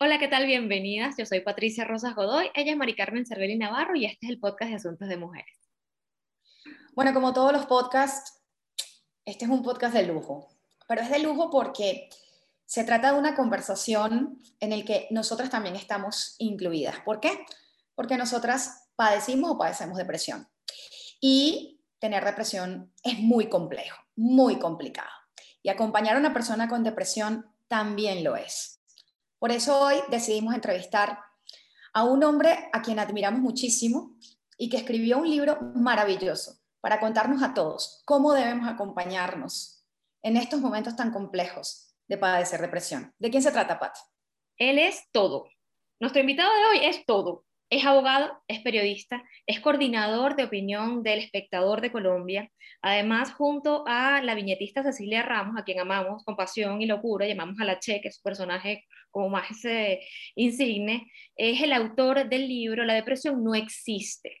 Hola, ¿qué tal? Bienvenidas. Yo soy Patricia Rosas Godoy, ella es Mari Carmen Cervelli Navarro y este es el podcast de Asuntos de Mujeres. Bueno, como todos los podcasts, este es un podcast de lujo, pero es de lujo porque se trata de una conversación en el que nosotras también estamos incluidas. ¿Por qué? Porque nosotras padecimos o padecemos depresión. Y tener depresión es muy complejo, muy complicado. Y acompañar a una persona con depresión también lo es. Por eso hoy decidimos entrevistar a un hombre a quien admiramos muchísimo y que escribió un libro maravilloso para contarnos a todos cómo debemos acompañarnos en estos momentos tan complejos de padecer depresión. ¿De quién se trata, Pat? Él es todo. Nuestro invitado de hoy es todo. Es abogado, es periodista, es coordinador de opinión del Espectador de Colombia. Además, junto a la viñetista Cecilia Ramos, a quien amamos con pasión y locura, llamamos a la Che, que es su personaje como más ese insigne, es el autor del libro La depresión no existe.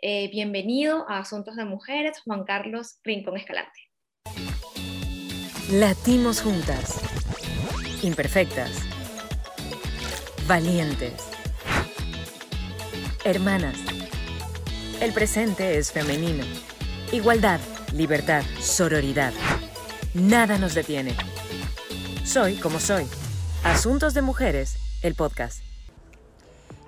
Eh, bienvenido a Asuntos de Mujeres, Juan Carlos Rincón Escalante. Latimos juntas, imperfectas, valientes Hermanas. El presente es femenino. Igualdad, libertad, sororidad. Nada nos detiene. Soy como soy. Asuntos de Mujeres, el podcast.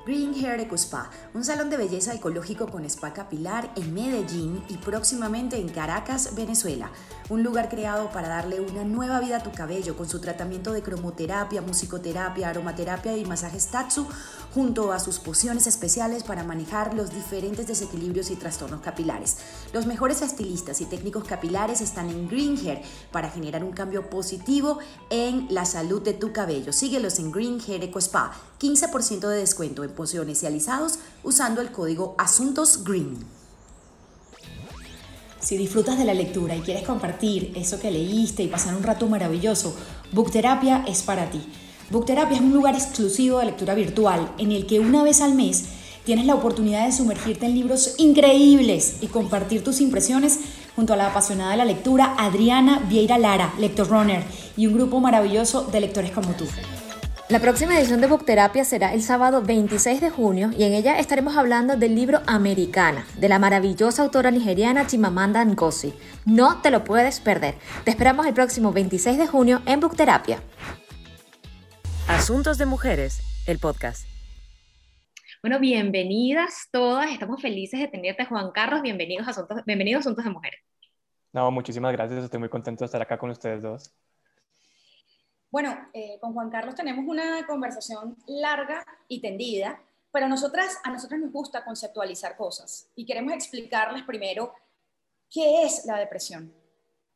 Green Hair Eco Spa, un salón de belleza ecológico con spa capilar en Medellín y próximamente en Caracas, Venezuela. Un lugar creado para darle una nueva vida a tu cabello con su tratamiento de cromoterapia, musicoterapia, aromaterapia y masajes Tatsu, junto a sus pociones especiales para manejar los diferentes desequilibrios y trastornos capilares. Los mejores estilistas y técnicos capilares están en Green Hair para generar un cambio positivo en la salud de tu cabello. Síguelos en Green Hair Eco Spa 15% de descuento en pociones y alisados usando el código Asuntos Green. Si disfrutas de la lectura y quieres compartir eso que leíste y pasar un rato maravilloso, Bookterapia es para ti. Bookterapia es un lugar exclusivo de lectura virtual en el que una vez al mes tienes la oportunidad de sumergirte en libros increíbles y compartir tus impresiones junto a la apasionada de la lectura Adriana Vieira Lara, Lector Runner, y un grupo maravilloso de lectores como tú. La próxima edición de Bookterapia será el sábado 26 de junio y en ella estaremos hablando del libro Americana, de la maravillosa autora nigeriana Chimamanda Ngozi. No te lo puedes perder. Te esperamos el próximo 26 de junio en Bookterapia. Asuntos de Mujeres, el podcast. Bueno, bienvenidas todas. Estamos felices de tenerte, Juan Carlos. Bienvenidos a Asuntos, bienvenidos a Asuntos de Mujeres. No, muchísimas gracias. Estoy muy contento de estar acá con ustedes dos. Bueno, eh, con Juan Carlos tenemos una conversación larga y tendida, pero nosotras, a nosotras nos gusta conceptualizar cosas y queremos explicarles primero qué es la depresión,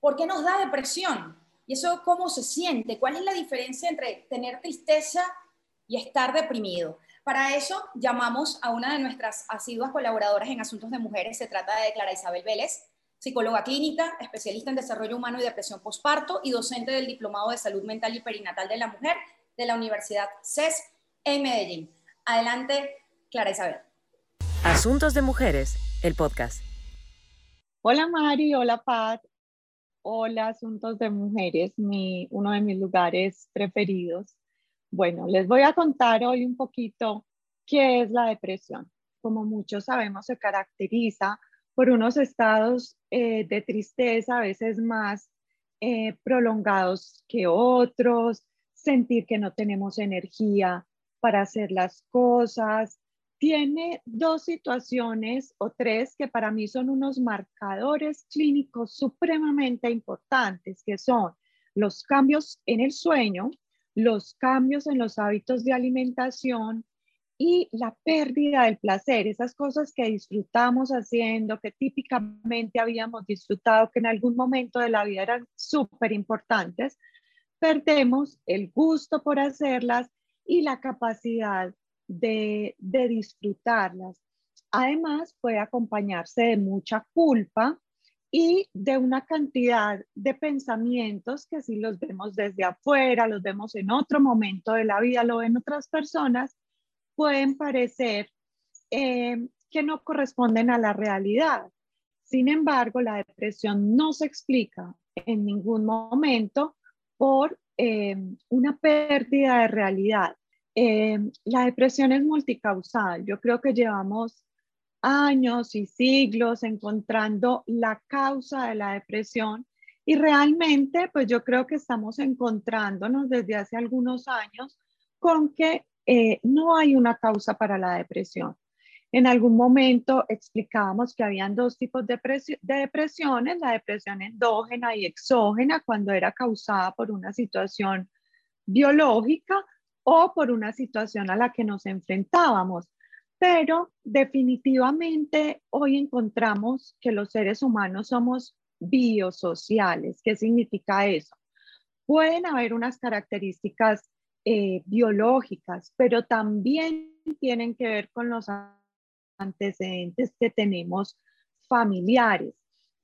por qué nos da depresión y eso cómo se siente, cuál es la diferencia entre tener tristeza y estar deprimido. Para eso llamamos a una de nuestras asiduas colaboradoras en asuntos de mujeres, se trata de Clara Isabel Vélez psicóloga clínica, especialista en desarrollo humano y depresión postparto y docente del Diplomado de Salud Mental y Perinatal de la Mujer de la Universidad CES en Medellín. Adelante, Clara Isabel. Asuntos de Mujeres, el podcast. Hola Mari, hola Pat, hola Asuntos de Mujeres, mi, uno de mis lugares preferidos. Bueno, les voy a contar hoy un poquito qué es la depresión. Como muchos sabemos, se caracteriza por unos estados eh, de tristeza a veces más eh, prolongados que otros, sentir que no tenemos energía para hacer las cosas. Tiene dos situaciones o tres que para mí son unos marcadores clínicos supremamente importantes, que son los cambios en el sueño, los cambios en los hábitos de alimentación y la pérdida del placer, esas cosas que disfrutamos haciendo, que típicamente habíamos disfrutado, que en algún momento de la vida eran súper importantes, perdemos el gusto por hacerlas y la capacidad de, de disfrutarlas. Además, puede acompañarse de mucha culpa y de una cantidad de pensamientos que si los vemos desde afuera, los vemos en otro momento de la vida, lo ven otras personas, pueden parecer eh, que no corresponden a la realidad. Sin embargo, la depresión no se explica en ningún momento por eh, una pérdida de realidad. Eh, la depresión es multicausal. Yo creo que llevamos años y siglos encontrando la causa de la depresión y realmente, pues yo creo que estamos encontrándonos desde hace algunos años con que eh, no hay una causa para la depresión. En algún momento explicábamos que habían dos tipos de, de, depresiones, la depresión endógena y exógena, cuando era causada por una situación biológica o por una situación a la que nos enfrentábamos. Pero definitivamente hoy encontramos que los seres humanos somos biosociales. ¿Qué significa eso? Pueden haber unas características eh, biológicas, pero también tienen que ver con los antecedentes que tenemos familiares.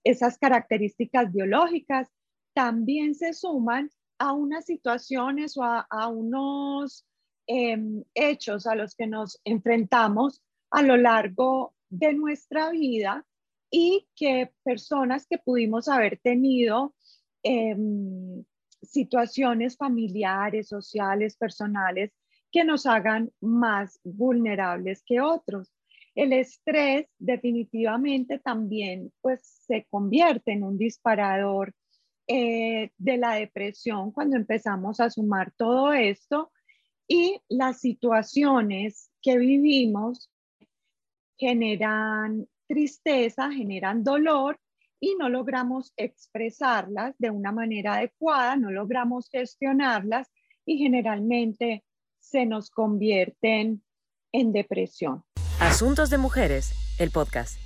Esas características biológicas también se suman a unas situaciones o a, unos em, hechos a los que nos enfrentamos a lo largo de nuestra vida y que personas que pudimos haber tenido em, situaciones familiares, sociales, personales, que nos hagan más vulnerables que otros. El estrés definitivamente también pues se convierte en un disparador eh, de la depresión cuando empezamos a sumar todo esto y las situaciones que vivimos generan tristeza, generan dolor y no logramos expresarlas de una manera adecuada, no logramos gestionarlas y generalmente se nos convierten en depresión. Asuntos de Mujeres, el podcast.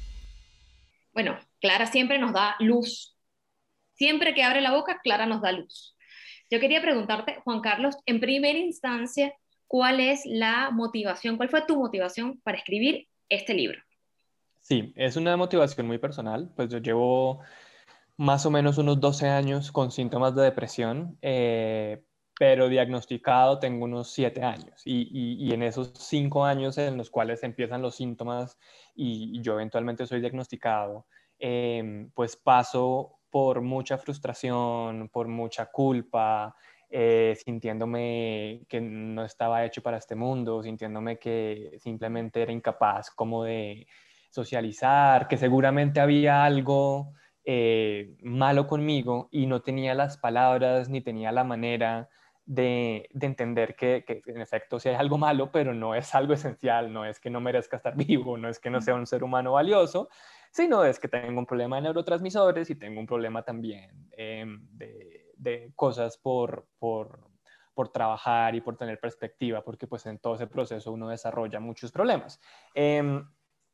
Bueno, Clara siempre nos da luz. Siempre que abre la boca, Clara nos da luz. Yo quería preguntarte, Juan Carlos, en primera instancia, ¿cuál es la motivación? ¿Cuál fue tu motivación para escribir este libro? Sí, es una motivación muy personal, pues yo llevo más o menos unos 12 años con síntomas de depresión, eh, pero diagnosticado tengo unos 7 años y, en esos 5 años en los cuales empiezan los síntomas y, yo eventualmente soy diagnosticado, em, pues paso por mucha frustración, por mucha culpa, eh, sintiéndome que no estaba hecho para este mundo, sintiéndome que simplemente era incapaz como de socializar, que seguramente había algo eh, malo conmigo y no tenía las palabras ni tenía la manera de, entender que, en efecto sí hay algo malo, pero no es algo esencial, no es que no merezca estar vivo, no es que no sea un ser humano valioso, sino es que tengo un problema de neurotransmisores y tengo un problema también em, de, cosas por, por, por, trabajar y por tener perspectiva, porque pues en todo ese proceso uno desarrolla muchos problemas. Em,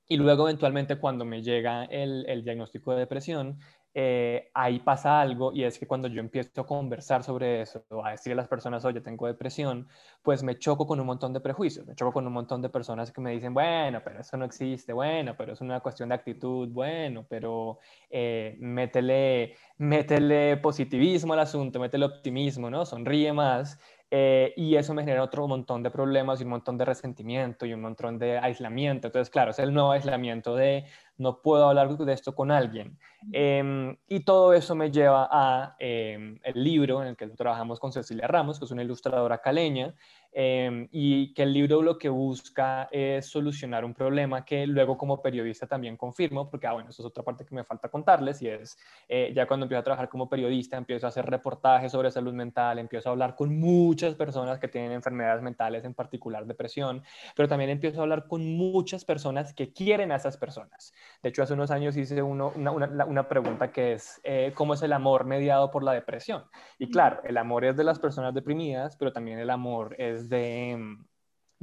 y luego eventualmente cuando me llega el, el diagnóstico de depresión, eh, ahí pasa algo y es que cuando yo empiezo a conversar sobre eso, a decir a las personas, oye, tengo depresión, pues me choco con un montón de prejuicios, me choco con un montón de personas que me dicen, bueno, pero eso no existe, bueno, pero es una cuestión de actitud, bueno, pero eh, métele, métele positivismo al asunto, métele optimismo, ¿no? Sonríe más. Eh, y eso me genera otro montón de problemas y un montón de resentimiento y un montón de aislamiento. Entonces, claro, es el nuevo aislamiento de no puedo hablar de esto con alguien. Em, y todo eso me lleva a em, el libro en el que trabajamos con Cecilia Ramos, que es una ilustradora caleña, em, y que el libro lo que busca es solucionar un problema que luego como periodista también confirmo, porque, ah, bueno, eso es otra parte que me falta contarles, y es, eh, ya cuando empiezo a trabajar como periodista, empiezo a hacer reportajes sobre salud mental, empiezo a hablar con muchas personas que tienen enfermedades mentales, en particular depresión, pero también empiezo a hablar con muchas personas que quieren a esas personas. De hecho, hace unos años hice uno, una, una, una, pregunta que es, eh, ¿cómo es el amor mediado por la depresión? Y claro, el amor es de las personas deprimidas, pero también el amor es de, mm,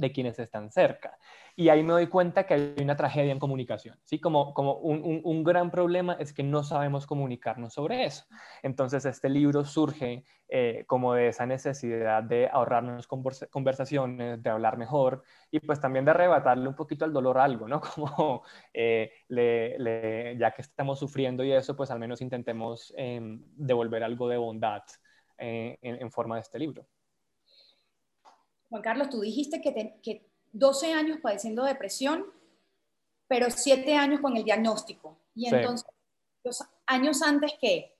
de quienes están cerca. Y ahí me doy cuenta que hay una tragedia en comunicación, ¿sí? Como, como un, un, gran problema es que no sabemos comunicarnos sobre eso. Entonces, este libro surge eh, como de esa necesidad de ahorrarnos conversaciones, de hablar mejor y pues también de arrebatarle un poquito al dolor algo, ¿no? Como eh, le, ya que estamos sufriendo y eso, pues al menos intentemos em, devolver algo de bondad eh, en, en, forma de este libro. Juan Carlos, tú dijiste que, que 12 años padeciendo depresión, pero 7 años con el diagnóstico. Y entonces, los años antes, ¿qué?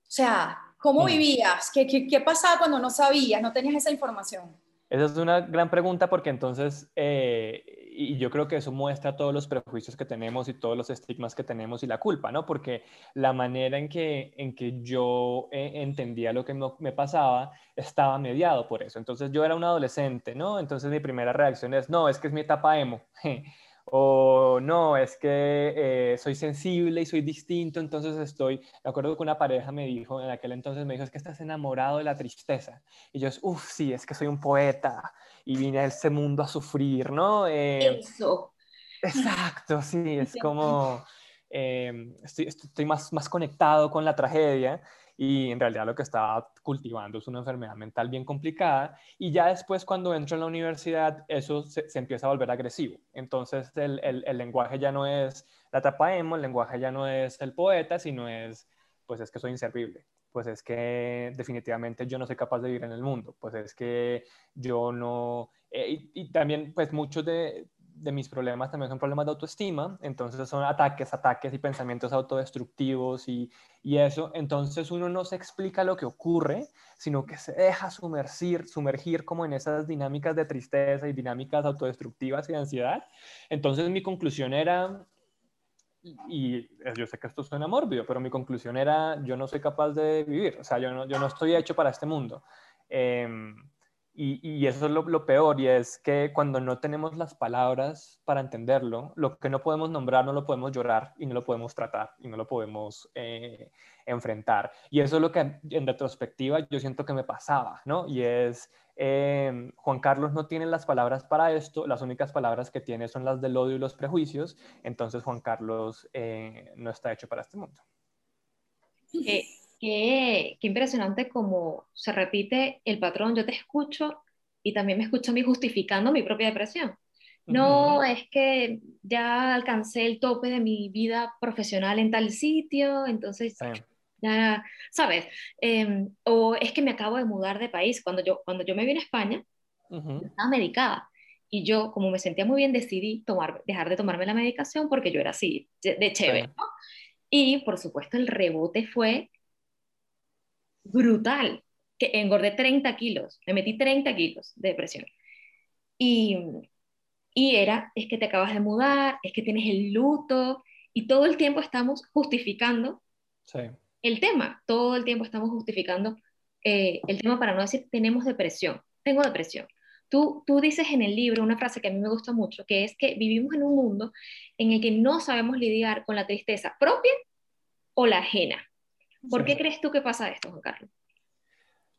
O sea, ¿cómo mm. vivías? ¿Qué, ¿Qué, qué, pasaba cuando no sabías, no tenías esa información? Esa es una gran pregunta porque entonces, eh, y yo creo que eso muestra todos los prejuicios que tenemos y todos los estigmas que tenemos y la culpa, ¿no? Porque la manera en que, en que yo eh, entendía lo que me pasaba estaba mediado por eso. Entonces yo era un adolescente, ¿no? Entonces mi primera reacción es, no, es que es mi etapa emo. o no, es que eh, soy sensible y soy distinto, entonces estoy, de acuerdo que una pareja me dijo, en aquel entonces me dijo, es que estás enamorado de la tristeza. Y yo, uff, sí, es que soy un poeta y vine a este mundo a sufrir, ¿no? Eh, Eso. Exacto, sí, es como, eh, estoy, estoy más, más conectado con la tragedia y en realidad lo que estaba cultivando es una enfermedad mental bien complicada y ya después cuando entro en la universidad eso se, empieza a volver agresivo. Entonces el, el, lenguaje ya no es la tapa emo, el lenguaje ya no es el poeta, sino es, pues es que soy inservible, pues es que definitivamente yo no soy capaz de vivir en el mundo, pues es que yo no... Eh, y, también pues muchos de, de mis problemas también son problemas de autoestima, entonces son ataques, ataques y pensamientos autodestructivos y, y, eso, entonces uno no se explica lo que ocurre, sino que se deja sumergir, sumergir como en esas dinámicas de tristeza y dinámicas autodestructivas y de ansiedad. Entonces mi conclusión era, y yo sé que esto suena mórbido, pero mi conclusión era, yo no soy capaz de vivir, o sea, yo no, yo no estoy hecho para este mundo. Eh, y, eso es lo, peor, y es que cuando no tenemos las palabras para entenderlo, lo que no podemos nombrar no lo podemos llorar y no lo podemos tratar y no lo podemos eh, enfrentar. Y eso es lo que en retrospectiva yo siento que me pasaba, ¿no? Y es, em, Juan Carlos no tiene las palabras para esto, las únicas palabras que tiene son las del odio y los prejuicios, entonces Juan Carlos eh, no está hecho para este mundo. Eh, Qué, impresionante como se repite el patrón, yo te escucho y también me escucho a mí justificando mi propia depresión. No, es que ya alcancé el tope de mi vida profesional en tal sitio, entonces ya, ¿sabes? Em, o es que me acabo de mudar de país. Cuando yo, cuando yo me vine a España, estaba medicada. Y yo, como me sentía muy bien, decidí tomar, dejar de tomarme la medicación porque yo era así, de, chévere. ¿no? Y por supuesto el rebote fue brutal, que engordé 30 kilos, me metí 30 kilos de depresión. Y, y era, es que te acabas de mudar, es que tienes el luto, y todo el tiempo estamos justificando el tema, todo el tiempo estamos justificando eh, el tema para no decir tenemos depresión, tengo depresión. Tú, tú dices en el libro una frase que a mí me gusta mucho, que es que vivimos en un mundo en el que no sabemos lidiar con la tristeza propia o la ajena. ¿Por qué crees tú que pasa esto, Juan Carlos?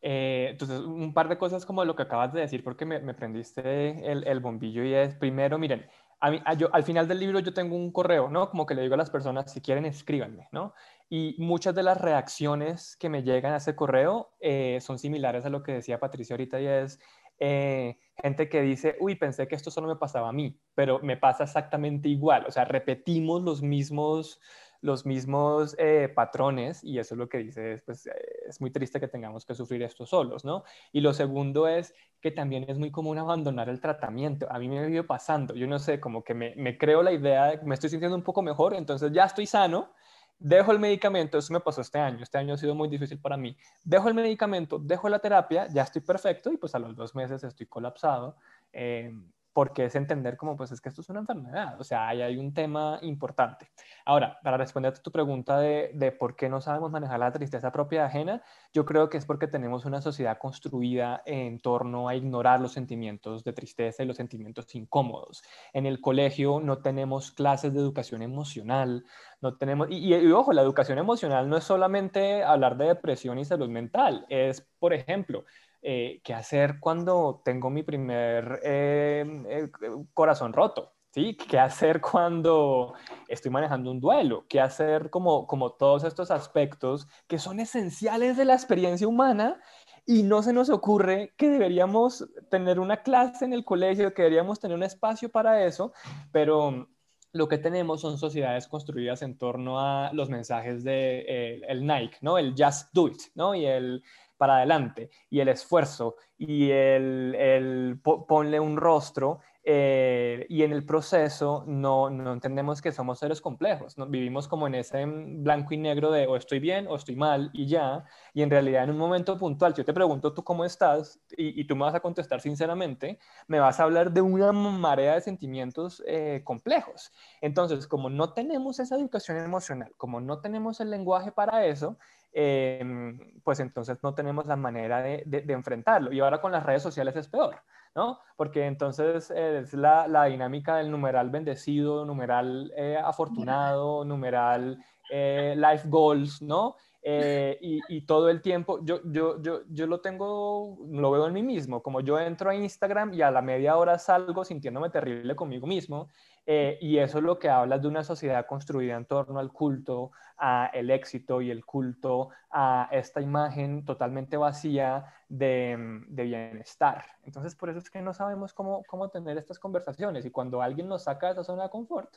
Eh, entonces, un par de cosas como lo que acabas de decir, porque me, prendiste el, bombillo y es, primero, miren, a mí, yo, al final del libro yo tengo un correo, ¿no? Como que le digo a las personas, si quieren, escríbanme, ¿no? Y muchas de las reacciones que me llegan a ese correo eh, son similares a lo que decía Patricia ahorita y es eh, gente que dice, uy, pensé que esto solo me pasaba a mí, pero me pasa exactamente igual, o sea, repetimos los mismos los mismos eh, patrones y eso es lo que dice, es, pues, es muy triste que tengamos que sufrir esto solos, ¿no? Y lo segundo es que también es muy común abandonar el tratamiento. A mí me ha ido pasando, yo no sé, como que me, me creo la idea me estoy sintiendo un poco mejor, entonces ya estoy sano, dejo el medicamento, eso me pasó este año, este año ha sido muy difícil para mí, dejo el medicamento, dejo la terapia, ya estoy perfecto y pues a los dos meses estoy colapsado. Eh, porque es entender como, pues es que esto es una enfermedad, o sea, ahí hay un tema importante. Ahora, para responder a tu pregunta de, de, por qué no sabemos manejar la tristeza propia ajena, yo creo que es porque tenemos una sociedad construida en torno a ignorar los sentimientos de tristeza y los sentimientos incómodos. En el colegio no tenemos clases de educación emocional, no tenemos, y, y, ojo, la educación emocional no es solamente hablar de depresión y salud mental, es, por ejemplo, eh, qué hacer cuando tengo mi primer eh, eh, corazón roto, ¿sí? ¿Qué hacer cuando estoy manejando un duelo? ¿Qué hacer como, como todos estos aspectos que son esenciales de la experiencia humana y no se nos ocurre que deberíamos tener una clase en el colegio, que deberíamos tener un espacio para eso, pero lo que tenemos son sociedades construidas en torno a los mensajes de el Nike, ¿no? El just do it, ¿no? Y el para adelante y el esfuerzo y el, el ponle un rostro eh, y en el proceso no, no, entendemos que somos seres complejos, ¿no? vivimos como en ese blanco y negro de o estoy bien o estoy mal y ya, y en realidad en un momento puntual, si yo te pregunto tú cómo estás y, y tú me vas a contestar sinceramente, me vas a hablar de una marea de sentimientos eh, complejos. Entonces, como no tenemos esa educación emocional, como no tenemos el lenguaje para eso, em, pues entonces no tenemos la manera de, enfrentarlo. Y ahora con las redes sociales es peor. ¿no? Porque entonces es la, la, dinámica del numeral bendecido, numeral eh, afortunado, numeral eh, life goals, ¿no? Y, y, todo el tiempo, yo, yo, yo, yo lo tengo, lo veo en mí mismo, como yo entro a Instagram y a la media hora salgo sintiéndome terrible conmigo mismo eh, y eso es lo que habla de una sociedad construida en torno al culto, a el éxito y el culto, a esta imagen totalmente vacía de, de bienestar. Entonces, por eso es que no sabemos cómo, cómo, tener estas conversaciones. Y cuando alguien nos saca de esa zona de confort,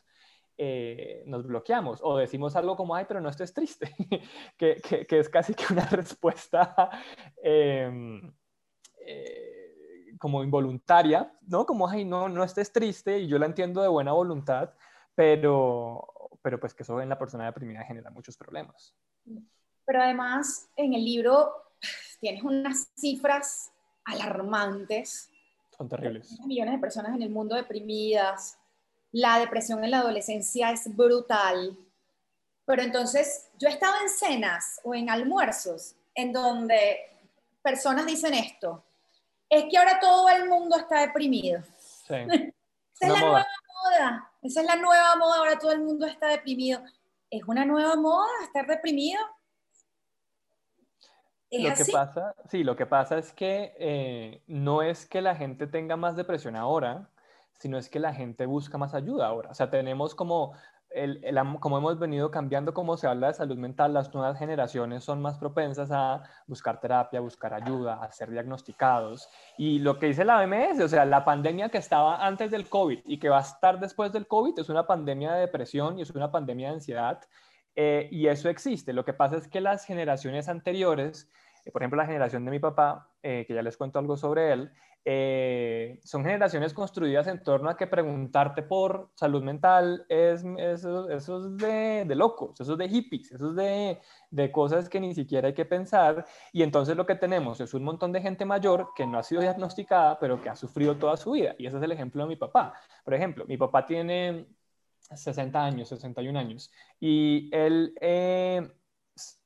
eh, nos bloqueamos o decimos algo como, ay, pero no estés triste, que, que, que, es casi que una respuesta... Em, eh, como involuntaria, ¿no? Como, ay, no, no estés triste y yo la entiendo de buena voluntad, pero, pero pues que eso en la persona deprimida genera muchos problemas. Pero además, en el libro tienes unas cifras alarmantes. Son terribles. Millones de personas en el mundo deprimidas. La depresión en la adolescencia es brutal. Pero entonces, yo he estado en cenas o en almuerzos en donde personas dicen esto, es que ahora todo el mundo está deprimido. Sí. Esa es la nueva moda. Esa es la nueva moda, ahora todo el mundo está deprimido. ¿Es una nueva moda estar deprimido? lo que pasa, sí, lo que pasa es que eh, no es que la gente tenga más depresión ahora, sino es que la gente busca más ayuda ahora. O sea, tenemos como como hemos venido cambiando cómo se habla de salud mental, las nuevas generaciones son más propensas a buscar terapia, buscar ayuda, a ser diagnosticados. Y lo que dice la OMS, o sea, la pandemia que estaba antes del COVID y que va a estar después del COVID es una pandemia de depresión y es una pandemia de ansiedad. Eh, y eso existe. Lo que pasa es que las generaciones anteriores, por ejemplo, la generación de mi papá, eh, que ya les cuento algo sobre él, eh, son generaciones construidas en torno a que preguntarte por salud mental es, eso, es de, de, locos, eso es de hippies, eso es de, de, cosas que ni siquiera hay que pensar. Y entonces lo que tenemos es un montón de gente mayor que no ha sido diagnosticada, pero que ha sufrido toda su vida. Y ese es el ejemplo de mi papá. Por ejemplo, mi papá tiene 60 años, 61 años, y él, eh,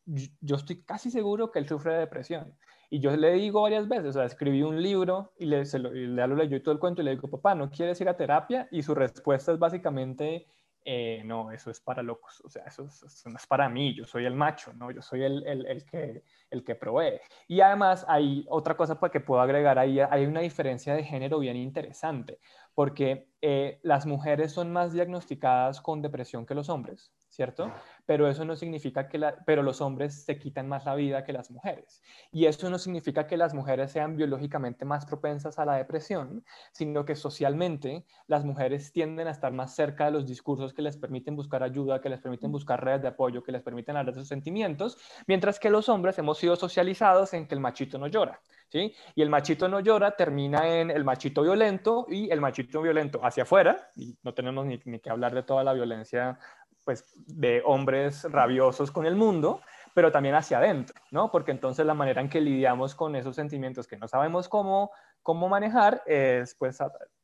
yo estoy casi seguro que él sufre de depresión. Y yo le digo varias veces, o sea, escribí un libro y le, se lo, y le leyó todo el cuento y le digo, papá, ¿no quieres ir a terapia? Y su respuesta es básicamente, eh, no, eso es para locos, o sea, eso, no es para mí, yo soy el macho, ¿no? Yo soy el, el, el, que, el que provee. Y además hay otra cosa que puedo agregar ahí, hay una diferencia de género bien interesante, porque eh, las mujeres son más diagnosticadas con depresión que los hombres, ¿cierto? Pero eso no significa que la, pero los hombres se quitan más la vida que las mujeres. Y eso no significa que las mujeres sean biológicamente más propensas a la depresión, sino que socialmente las mujeres tienden a estar más cerca de los discursos que les permiten buscar ayuda, que les permiten buscar redes de apoyo, que les permiten hablar de sus sentimientos, mientras que los hombres hemos sido socializados en que el machito no llora. ¿Sí? Y el machito no llora termina en el machito violento y el machito violento hacia afuera, y no tenemos ni, ni que hablar de toda la violencia pues, de hombres rabiosos con el mundo, pero también hacia adentro, ¿no? Porque entonces la manera en que lidiamos con esos sentimientos que no sabemos cómo, cómo manejar es pues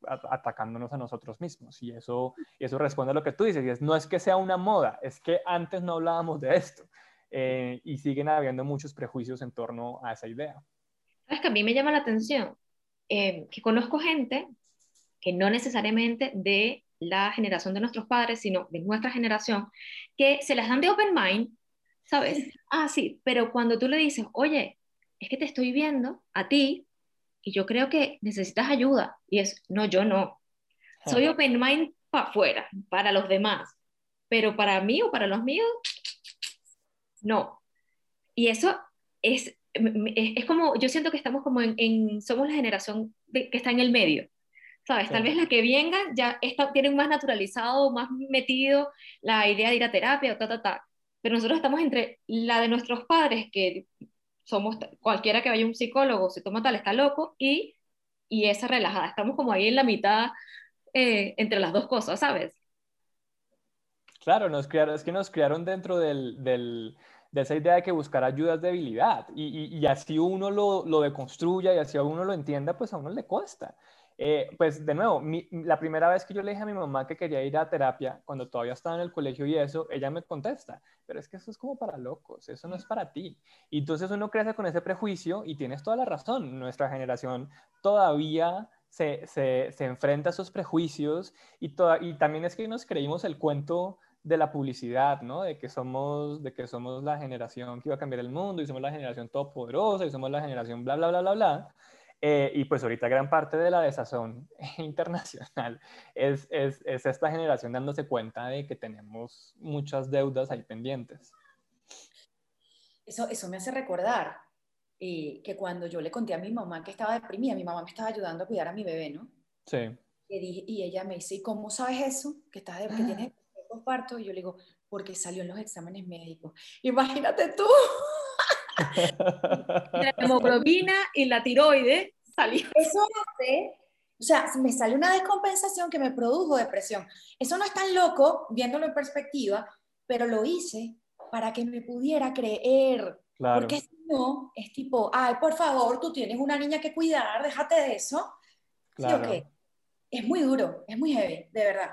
atacándonos a nosotros mismos. Y eso, eso responde a lo que tú dices, y es, no es que sea una moda, es que antes no hablábamos de esto. Eh, y siguen habiendo muchos prejuicios en torno a esa idea. Es que a mí me llama la atención eh, que conozco gente que no necesariamente de la generación de nuestros padres, sino de nuestra generación, que se las dan de open mind, ¿sabes? Ah, sí, pero cuando tú le dices, oye, es que te estoy viendo a ti y yo creo que necesitas ayuda, y es, no, yo no. Soy open mind para afuera, para los demás, pero para mí o para los míos, no. Y eso es, es, como, yo siento que estamos como en, somos la generación que está en el medio. ¿Sabes? Tal vez la que venga ya está, tienen más naturalizado, más metido la idea de ir a terapia o ta, ta, ta. Pero nosotros estamos entre la de nuestros padres, que somos cualquiera que vaya a un psicólogo, se toma tal, está loco, y, y esa relajada. Estamos como ahí en la mitad eh, entre las dos cosas, ¿sabes? Claro, nos es que nos crearon dentro del, del, de esa idea de que buscar ayuda es debilidad. Y, y, y así uno lo, lo, deconstruya y así uno lo entienda, pues a uno le cuesta. Eh, pues de nuevo, la primera vez que yo le dije a mi mamá que quería ir a terapia, cuando todavía estaba en el colegio y eso, ella me contesta, pero es que eso es como para locos, eso no es para ti. Y entonces uno crece con ese prejuicio y tienes toda la razón, nuestra generación todavía se, se, se enfrenta a esos prejuicios y, toda, y también es que nos creímos el cuento de la publicidad, ¿no? De que somos, de que somos la generación que iba a cambiar el mundo y somos la generación todopoderosa y somos la generación bla, bla, bla, bla, bla. Eh, y pues ahorita gran parte de la desazón internacional es, es, es, esta generación dándose cuenta de que tenemos muchas deudas ahí pendientes. Eso, eso me hace recordar eh, que cuando yo le conté a mi mamá que estaba deprimida, mi mamá me estaba ayudando a cuidar a mi bebé, ¿no? Sí. Y, y ella me dice, ¿y cómo sabes eso? Que, estás de, que tienes parto? Y yo le digo, porque salió en los exámenes médicos. Imagínate tú. La hemoglobina y la tiroide salió. Eso hace, o sea, me sale una descompensación que me produjo depresión. Eso no es tan loco, viéndolo en perspectiva, pero lo hice para que me pudiera creer. Claro. Porque si no, es tipo, ay, por favor, tú tienes una niña que cuidar, déjate de eso. Claro. ¿Sí? Es muy duro, es muy heavy, de verdad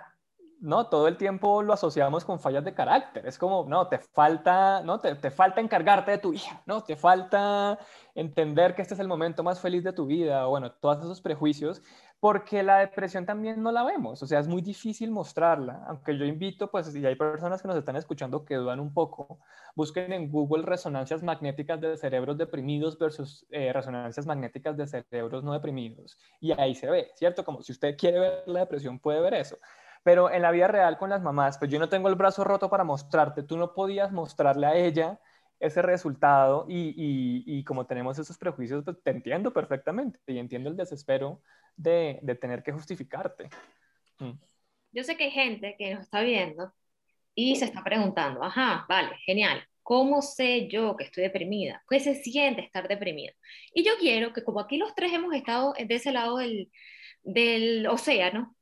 no, todo el tiempo lo asociamos con fallas de carácter. Es como, no, te falta, no, te, te, falta encargarte de tu hija, no, te falta entender que este es el momento más feliz de tu vida, o bueno, todos esos prejuicios, porque la depresión también no la vemos, o sea, es muy difícil mostrarla, aunque yo invito, pues, si hay personas que nos están escuchando que dudan un poco, busquen en Google resonancias magnéticas de cerebros deprimidos versus eh, resonancias magnéticas de cerebros no deprimidos, y ahí se ve, ¿cierto? Como si usted quiere ver la depresión, puede ver eso. Pero en la vida real con las mamás, pues yo no tengo el brazo roto para mostrarte, tú no podías mostrarle a ella ese resultado y, y, y como tenemos esos prejuicios, pues te entiendo perfectamente y entiendo el desespero de, de tener que justificarte. Mm. Yo sé que hay gente que nos está viendo y se está preguntando, ajá, vale, genial, ¿cómo sé yo que estoy deprimida? ¿Qué se siente estar deprimida? Y yo quiero que como aquí los tres hemos estado de ese lado del, del océano,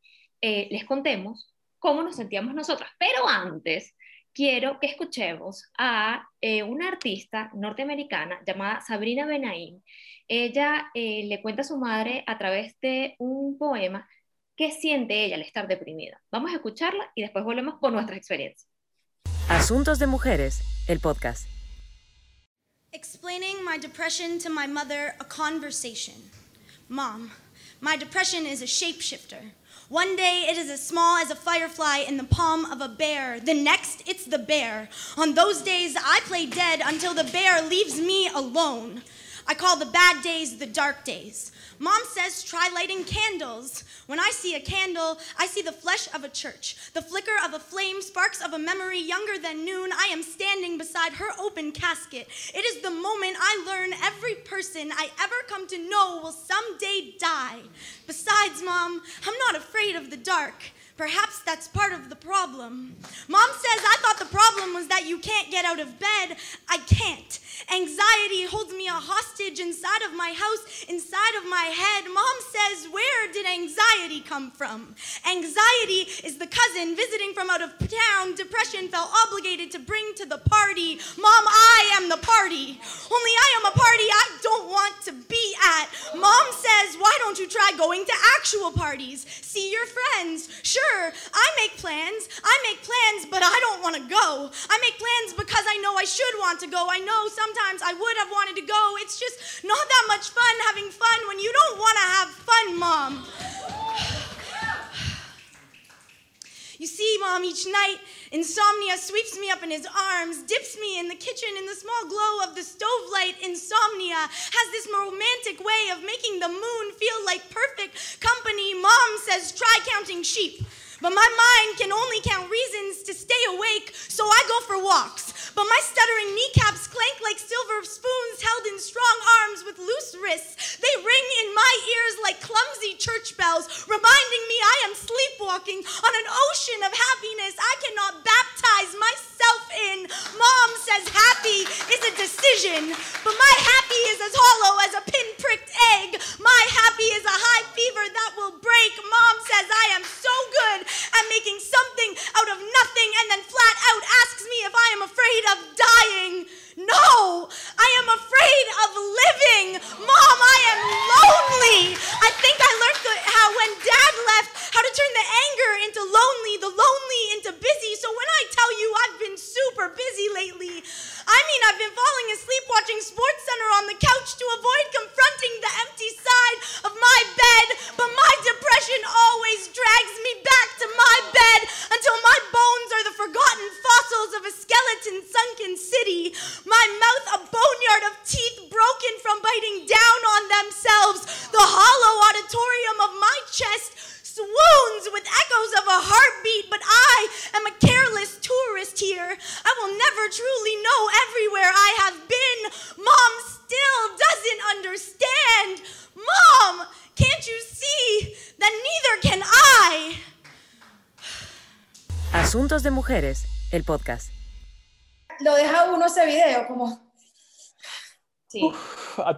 eh, les contemos cómo nos sentíamos nosotras. Pero antes, quiero que escuchemos a eh, una artista norteamericana llamada Sabrina Benaim. Ella eh, le cuenta a su madre a través de un poema qué siente ella al estar deprimida. Vamos a escucharla y después volvemos con nuestras experiencias. Asuntos de Mujeres, el podcast. Explaining my depression to my mother, a conversation. Mom, my depression is a shapeshifter. One day it is as small as a firefly in the palm of a bear. The next, it's the bear. On those days, I play dead until the bear leaves me alone. I call the bad days the dark days. Mom says try lighting candles. When I see a candle, I see the flesh of a church, the flicker of a flame, sparks of a memory younger than noon. I am standing beside her open casket. It is the moment I learn every person I ever come to know will someday die. Besides, Mom, I'm not afraid of the dark. Perhaps that's part of the problem. Mom says, I thought the problem was that you can't get out of bed. I can't. Anxiety holds me a hostage inside of my house, inside of my head. Mom says, Where did anxiety come from? Anxiety is the cousin visiting from out of town. Depression felt obligated to bring to the party. Mom, I am the party. Only I am a party I don't want to be at. Mom says, Why don't you try going to actual parties? See your friends. Sure, I make plans. I make plans, but I don't want to go. I make plans because I know I should want to go. I know sometimes I would have wanted to go. It's just not that much fun having fun when you don't want to have fun, Mom. You see, Mom, each night insomnia sweeps me up in his arms, dips me in the kitchen in the small glow of the stove light. Insomnia has this romantic way of making the moon feel like perfect company. Mom says, try counting sheep. But my mind can only count reasons to stay awake, so I go for walks. But my stuttering kneecaps clank like silver spoons held in strong arms with loose wrists. They ring in my ears like clumsy church bells, reminding me I am sleepwalking on an ocean of happiness I cannot baptize myself in. Mom says happy is a decision,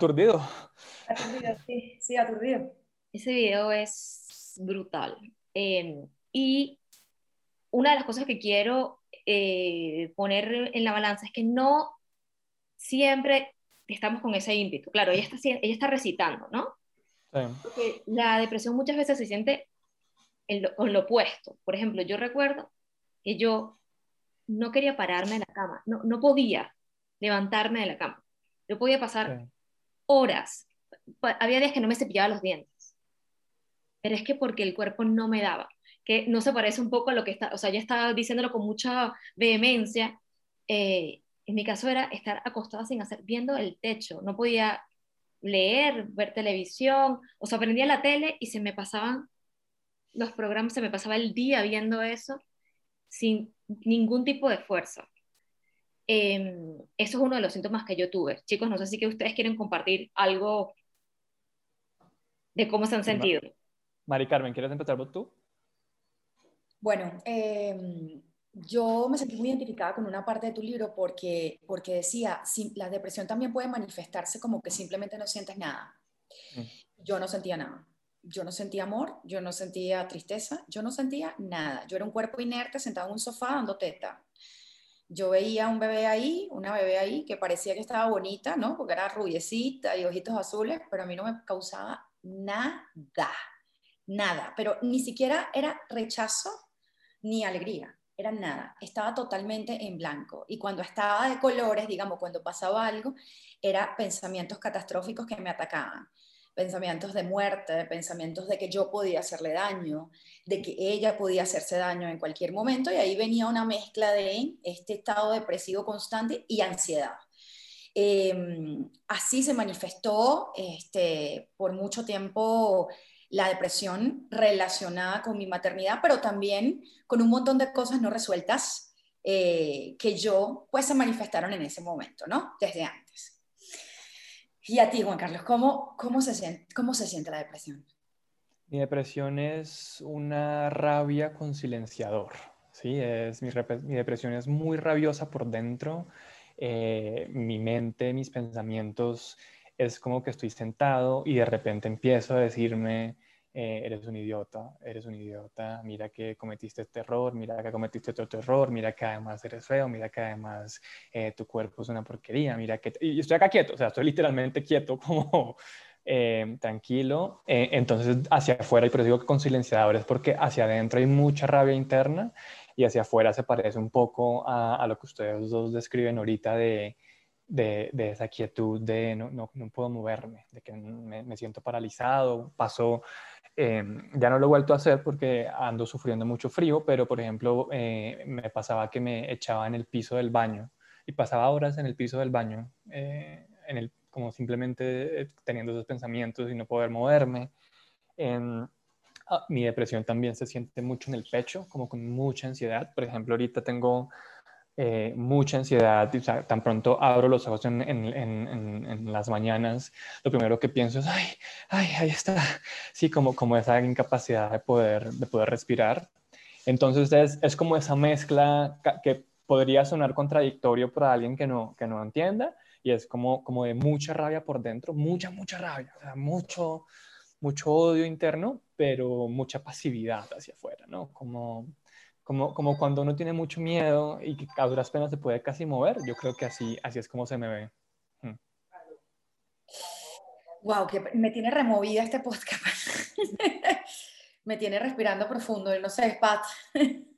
aturdido. aturdido, sí, sí, aturdido. ese video es brutal. Eh, y una de las cosas que quiero eh, poner en la balanza es que no siempre estamos con ese ímpetu. Claro, ella está, ella está recitando, ¿no? Sí. Porque la depresión muchas veces se siente en lo, con lo opuesto. Por ejemplo, yo recuerdo que yo no quería pararme de la cama, no, no podía levantarme de la cama. Yo podía pasar Sí. Horas. Había días que no me cepillaba los dientes. Pero es que porque el cuerpo no me daba. Que no se parece un poco a lo que está, o sea, ya estaba diciéndolo con mucha vehemencia. Eh, en mi caso era estar acostada sin hacer, viendo el techo. No podía leer, ver televisión. O sea, prendía la tele y se me pasaban los programas, se me pasaba el día viendo eso sin ningún tipo de fuerza. Eh, eso es uno de los síntomas que yo tuve. Chicos, no sé si que ustedes quieren compartir algo de cómo se han sentido. Mari Carmen, ¿quieres empezar vos tú? Bueno, eh, yo me sentí muy identificada con una parte de tu libro porque, porque decía, si- la depresión también puede manifestarse como que simplemente no sientes nada. Mm. Yo no sentía nada. Yo no sentía amor, yo no sentía tristeza, yo no sentía nada. Yo era un cuerpo inerte sentado en un sofá dando teta. Yo veía un bebé ahí, una bebé ahí que parecía que estaba bonita, ¿no? Porque era rubiecita y ojitos azules, pero a mí no me causaba nada, nada. Pero ni siquiera era rechazo ni alegría, era nada. Estaba totalmente en blanco. Y cuando estaba de colores, digamos, cuando pasaba algo, era pensamientos catastróficos que me atacaban. Pensamientos de muerte, pensamientos de que yo podía hacerle daño, de que ella podía hacerse daño en cualquier momento. Y ahí venía una mezcla de este estado depresivo constante y ansiedad. Eh, así se manifestó este, por mucho tiempo la depresión relacionada con mi maternidad, pero también con un montón de cosas no resueltas eh, que yo, pues se manifestaron en ese momento, ¿no? Desde antes. Y a ti, Juan Carlos, ¿cómo, cómo, se, siente, cómo se siente la depresión? Mi depresión es una rabia con silenciador, ¿sí? Es, mi, depresión es muy rabiosa por dentro. eh, mi mente, mis pensamientos, es como que estoy sentado y de repente empiezo a decirme, eh, eres un idiota, eres un idiota, mira que cometiste este error, mira que cometiste otro error, mira que además eres feo, mira que además eh, tu cuerpo es una porquería, mira que... Y estoy acá quieto, o sea, estoy literalmente quieto como eh, tranquilo. Eh, entonces, hacia afuera, y por eso digo que con silenciadores, porque hacia adentro hay mucha rabia interna y hacia afuera se parece un poco a, lo que ustedes dos describen ahorita de, de, de esa quietud de no, no, no, puedo moverme, de que me, me siento paralizado. Paso, eh, ya no lo he vuelto a hacer porque ando sufriendo mucho frío, pero por ejemplo, eh, me pasaba que me echaba en el piso del baño y pasaba horas en el piso del baño. Eh, en el, como simplemente teniendo esos pensamientos y no poder moverme. Eh, mi depresión también se siente mucho en el pecho, como con mucha ansiedad. Por ejemplo, ahorita tengo eh, mucha ansiedad, o tan pronto abro los ojos en, las mañanas, lo primero que pienso es, ay, ay, ahí está. Sí, como, como esa incapacidad de poder, de poder respirar. Entonces es, es como esa mezcla que podría sonar contradictorio para alguien que no, que no entienda, y es como, como de mucha rabia por dentro, mucha, mucha rabia, mucho, mucho odio interno, pero mucha pasividad hacia afuera, ¿no? Como, como, como cuando uno tiene mucho miedo y que a duras penas se puede casi mover, yo creo que así, así es como se me ve. Hmm. Wow, que me tiene removida este podcast. me tiene respirando profundo, no sé, Pat.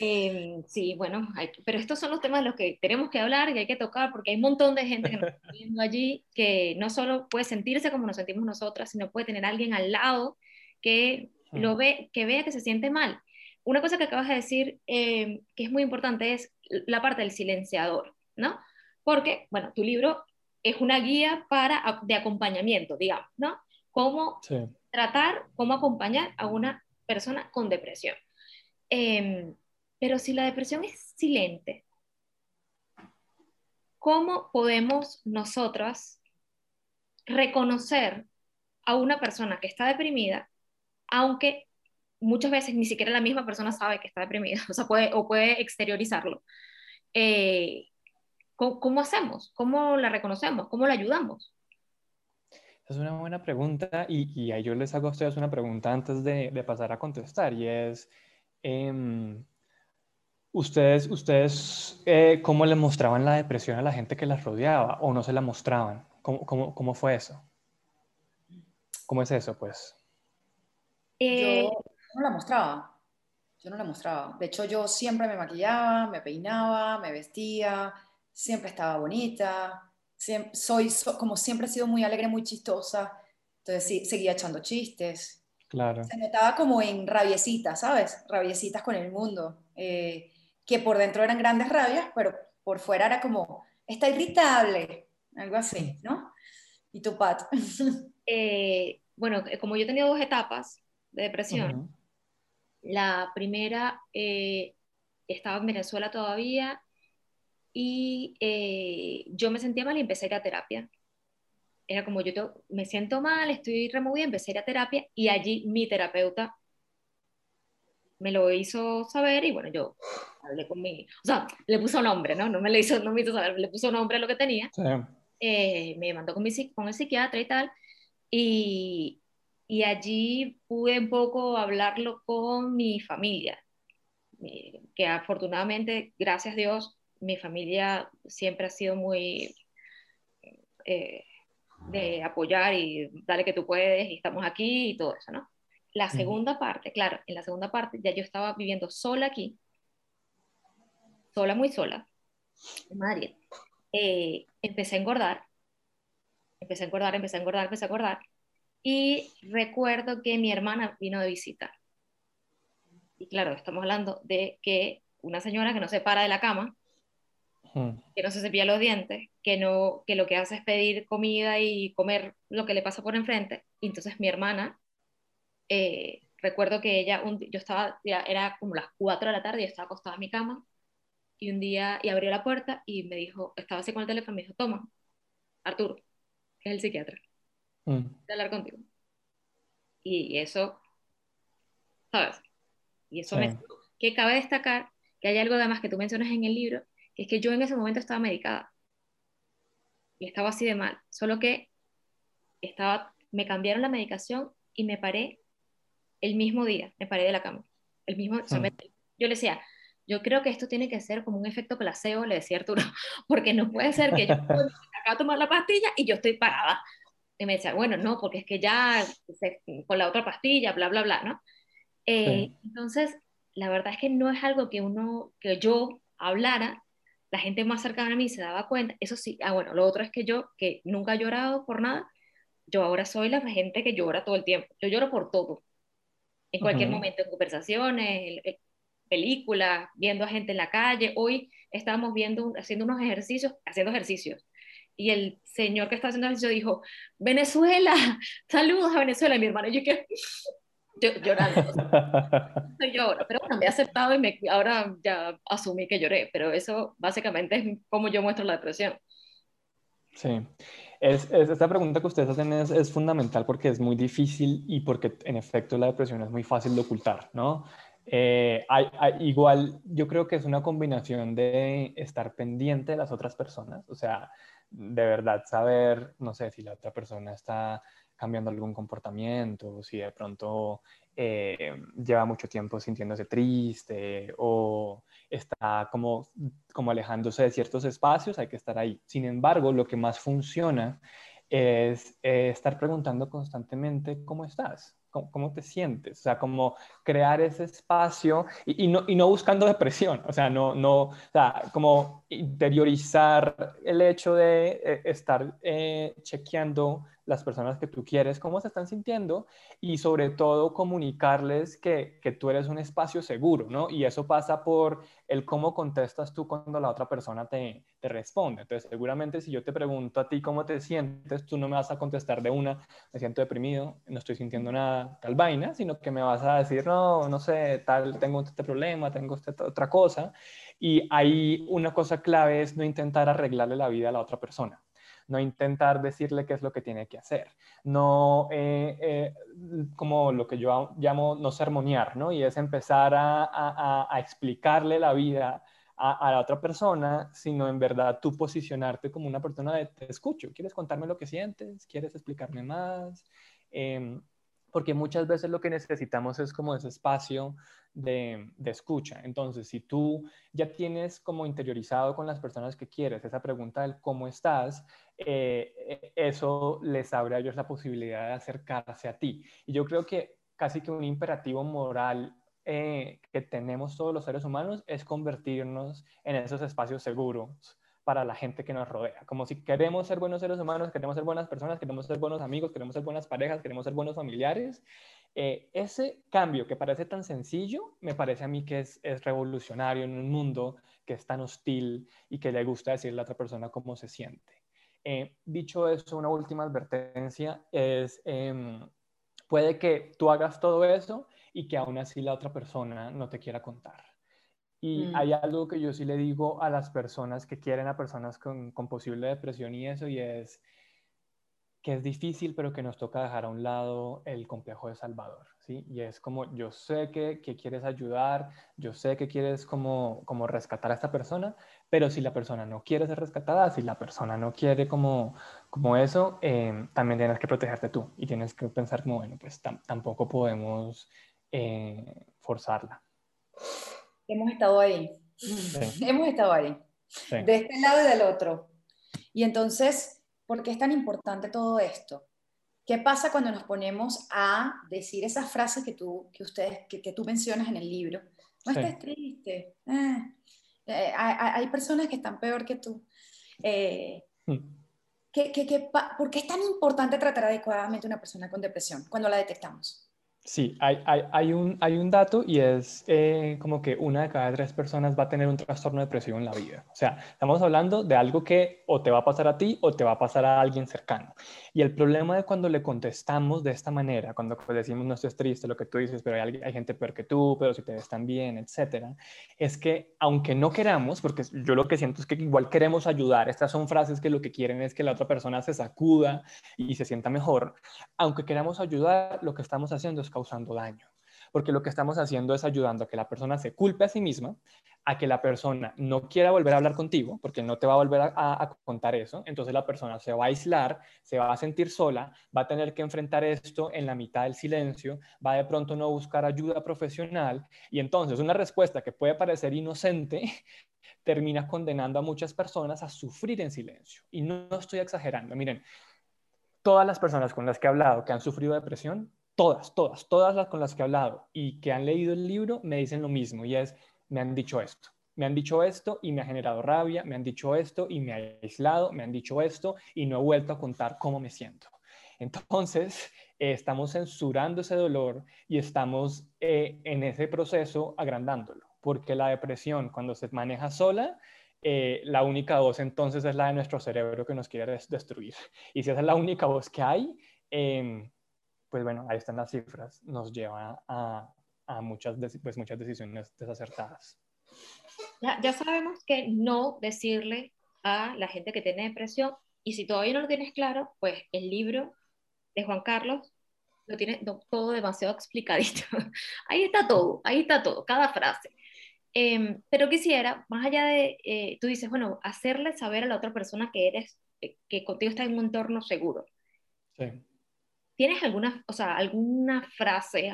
Eh, sí, bueno, hay, pero estos son los temas de los que tenemos que hablar y hay que tocar porque hay un montón de gente que nos está viendo allí que no solo puede sentirse como nos sentimos nosotras, sino puede tener alguien al lado que lo ve, que vea que se siente mal. Una cosa que acabas de decir eh, que es muy importante es la parte del silenciador, ¿no? Porque, bueno, tu libro es una guía para, de acompañamiento, digamos, ¿no? Cómo sí. tratar, cómo acompañar a una persona con depresión. Em, pero si la depresión es silente, ¿cómo podemos nosotras reconocer a una persona que está deprimida, aunque muchas veces ni siquiera la misma persona sabe que está deprimida, o sea, puede, o puede exteriorizarlo? Eh, ¿cómo, hacemos? ¿Cómo la reconocemos? ¿Cómo la ayudamos? Es una buena pregunta y, y yo les hago a ustedes una pregunta antes de, de pasar a contestar y es, em, ¿ustedes, ustedes eh, cómo le mostraban la depresión a la gente que las rodeaba o no se la mostraban? ¿Cómo, cómo, cómo fue eso? ¿Cómo es eso, pues? Eh, yo no la mostraba. Yo no la mostraba. De hecho, yo siempre me maquillaba, me peinaba, me vestía, siempre estaba bonita. soy, como siempre he sido muy alegre, muy chistosa. Entonces sí, seguía echando chistes. Claro. Se notaba como en rabiecitas, ¿sabes? Rabiecitas con el mundo. Eh, que por dentro eran grandes rabias, pero por fuera era como, está irritable, algo así, ¿no? ¿Y tu Pat? Eh, bueno, eh, como yo he tenido dos etapas de depresión, la primera eh, estaba en Venezuela todavía y yo me sentía mal y empecé a ir a terapia. Era como yo me siento mal, estoy removida, empecé a ir a terapia y allí mi terapeuta me lo hizo saber y bueno, yo hablé con mi, o sea, le puso nombre, ¿no? No me, le hizo, no me hizo saber, le puso nombre a lo que tenía. Eh, me mandó con, mi, con el psiquiatra y tal. Y, y allí pude un poco hablarlo con mi familia, que afortunadamente, gracias a Dios, mi familia siempre ha sido muy eh, de apoyar y dale que tú puedes y estamos aquí y todo eso, ¿no? La segunda parte, claro, en la segunda parte ya yo estaba viviendo sola aquí, sola, muy sola, en Madrid. Eh, empecé a engordar, empecé a engordar, empecé a engordar, empecé a engordar. Y recuerdo que mi hermana vino de visita. Y claro, estamos hablando de que una señora que no se para de la cama, que no se cepilla los dientes, que, no, que lo que hace es pedir comida y comer lo que le pasa por enfrente. Y entonces mi hermana eh, recuerdo que ella, un, yo estaba, ya era como las 4 de la tarde y estaba acostada en mi cama y un día, y abrió la puerta y me dijo, estaba así con el teléfono, me dijo, toma, Arturo, que es el psiquiatra, mm. de hablar contigo. Y, eso, ¿sabes? Y eso me... Que cabe destacar que hay algo además que tú mencionas en el libro, que es que yo en ese momento estaba medicada. Y estaba así de mal. Solo que estaba, me cambiaron la medicación y me paré el mismo día, me paré de la cama. El mismo, hmm. yo le decía, yo creo que esto tiene que ser como un efecto placebo, le decía Arturo, porque no puede ser que yo acabo de tomar la pastilla y yo estoy parada. Y me decía, bueno, no, porque es que ya con la otra pastilla, bla, bla, bla, ¿no? Eh, entonces, la verdad es que no es algo que uno, que yo hablara, la gente más cercana a mí se daba cuenta, eso sí, ah, bueno, lo otro es que yo, que nunca he llorado por nada, yo ahora soy la gente que llora todo el tiempo, yo lloro por todo, en cualquier momento, en conversaciones, en, películas, viendo a gente en la calle. Hoy estábamos viendo, haciendo unos ejercicios, haciendo ejercicios. Y el señor que estaba haciendo ejercicio dijo, Venezuela, saludos a Venezuela. Y mi hermano, yo que yo, llorando. yo pero bueno, me he aceptado y me, ahora ya asumí que lloré, pero eso básicamente es como yo muestro la depresión. Sí, es, esta pregunta que ustedes hacen es, es, fundamental porque es muy difícil y porque en efecto la depresión es muy fácil de ocultar, ¿no? Eh, hay, igual yo creo que es una combinación de estar pendiente de las otras personas, o sea, de verdad saber, no sé, si la otra persona está cambiando algún comportamiento, si de pronto eh, lleva mucho tiempo sintiéndose triste o está como, como alejándose de ciertos espacios, hay que estar ahí. Sin embargo, lo que más funciona es eh, estar preguntando constantemente cómo estás, ¿Cómo, te sientes? O sea, como crear ese espacio y, no, y no, buscando depresión, o sea, no, no, o sea, como interiorizar el hecho de eh, estar chequeando las personas que tú quieres cómo se están sintiendo y sobre todo comunicarles que, que, tú eres un espacio seguro, ¿no? Y eso pasa por el cómo contestas tú cuando la otra persona te, te responde. Entonces, seguramente si yo te pregunto a ti cómo te sientes, tú no me vas a contestar de una, me siento deprimido, no estoy sintiendo nada, tal vaina, sino que me vas a decir, no, no sé, tal, tengo este problema, tengo esta otra cosa. Y ahí una cosa clave es no intentar arreglarle la vida a la otra persona no intentar decirle qué es lo que tiene que hacer, no eh, eh, como lo que yo llamo no sermonear, ¿no? Y es empezar a, explicarle la vida a, la otra persona, sino en verdad tú posicionarte como una persona de te escucho, ¿quieres contarme lo que sientes? ¿Quieres explicarme más? Em, porque muchas veces lo que necesitamos es como ese espacio de, escucha. Entonces, si tú ya tienes como interiorizado con las personas que quieres esa pregunta del cómo estás, eh, eso les abre a ellos la posibilidad de acercarse a ti. Y yo creo que casi que un imperativo moral eh, que tenemos todos los seres humanos es convertirnos en esos espacios seguros para la gente que nos rodea. Como si queremos ser buenos seres humanos, queremos ser buenas personas, queremos ser buenos amigos, queremos ser buenas parejas, queremos ser buenos familiares. Eh, ese cambio que parece tan sencillo, me parece a mí que es, revolucionario en un mundo que es tan hostil y que le gusta decirle a la otra persona cómo se siente. Eh, dicho eso, una última advertencia es, em, puede que tú hagas todo eso y que aún así la otra persona no te quiera contar. Y mm. hay algo que yo sí le digo a las personas que quieren a personas con, con, posible depresión y eso, y es que es difícil, pero que nos toca dejar a un lado el complejo de Salvador, ¿sí? Y es como, yo sé que, que quieres ayudar, yo sé que quieres como, como rescatar a esta persona, pero si la persona no quiere ser rescatada, si la persona no quiere como, como eso, eh, también tienes que protegerte tú y tienes que pensar como, bueno, pues tampoco podemos eh, forzarla hemos estado ahí. Hemos estado ahí. De este lado y del otro. Y entonces, ¿por qué es tan importante todo esto? ¿Qué pasa cuando nos ponemos a decir esas frases que tú, que ustedes, que, que tú mencionas en el libro? No estés triste. Eh, eh, hay, hay, personas que están peor que tú. Eh, hmm. ¿qué, qué, por qué es tan importante tratar adecuadamente a una persona con depresión cuando la detectamos? Sí, hay, hay, un, hay un dato y es eh, como que una de cada tres personas va a tener un trastorno depresivo en la vida. O sea, estamos hablando de algo que o te va a pasar a ti o te va a pasar a alguien cercano. Y el problema de cuando le contestamos de esta manera, cuando pues, decimos no estés triste, lo que tú dices, pero hay, hay gente peor que tú, pero si te ves tan bien, etcétera, es que aunque no queramos, porque yo lo que siento es que igual queremos ayudar, estas son frases que lo que quieren es que la otra persona se sacuda y se sienta mejor, aunque queramos ayudar, lo que estamos haciendo es causando daño. Porque lo que estamos haciendo es ayudando a que la persona se culpe a sí misma, a que la persona no quiera volver a hablar contigo, porque no te va a volver a, contar eso. Entonces la persona se va a aislar, se va a sentir sola, va a tener que enfrentar esto en la mitad del silencio, va de pronto no buscar ayuda profesional. Y entonces una respuesta que puede parecer inocente termina condenando a muchas personas a sufrir en silencio. Y no, no estoy exagerando. Miren, todas las personas con las que he hablado que han sufrido depresión todas, todas, todas las con las que he hablado y que han leído el libro me dicen lo mismo y es, me han dicho esto, me han dicho esto y me ha generado rabia, me han dicho esto y me ha aislado, me han dicho esto y no he vuelto a contar cómo me siento. Entonces, eh, estamos censurando ese dolor y estamos eh, en ese proceso agrandándolo, porque la depresión cuando se maneja sola, eh, la única voz entonces es la de nuestro cerebro que nos quiere destruir. Y si esa es la única voz que hay, em, pues bueno, ahí están las cifras, nos lleva a, muchas, pues muchas decisiones desacertadas. Ya, ya, sabemos que no decirle a la gente que tiene depresión, y si todavía no lo tienes claro, pues el libro de Juan Carlos lo tiene todo demasiado explicadito. ahí está todo, ahí está todo, cada frase. Em, pero quisiera, más allá de, eh, tú dices, bueno, hacerle saber a la otra persona que eres, eh, que contigo está en un entorno seguro. Sí. ¿Tienes alguna, o sea, alguna frase,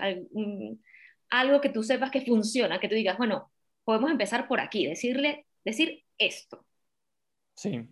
algo que tú sepas que funciona, que tú digas, bueno, podemos empezar por aquí, decirle, decir esto? Sí,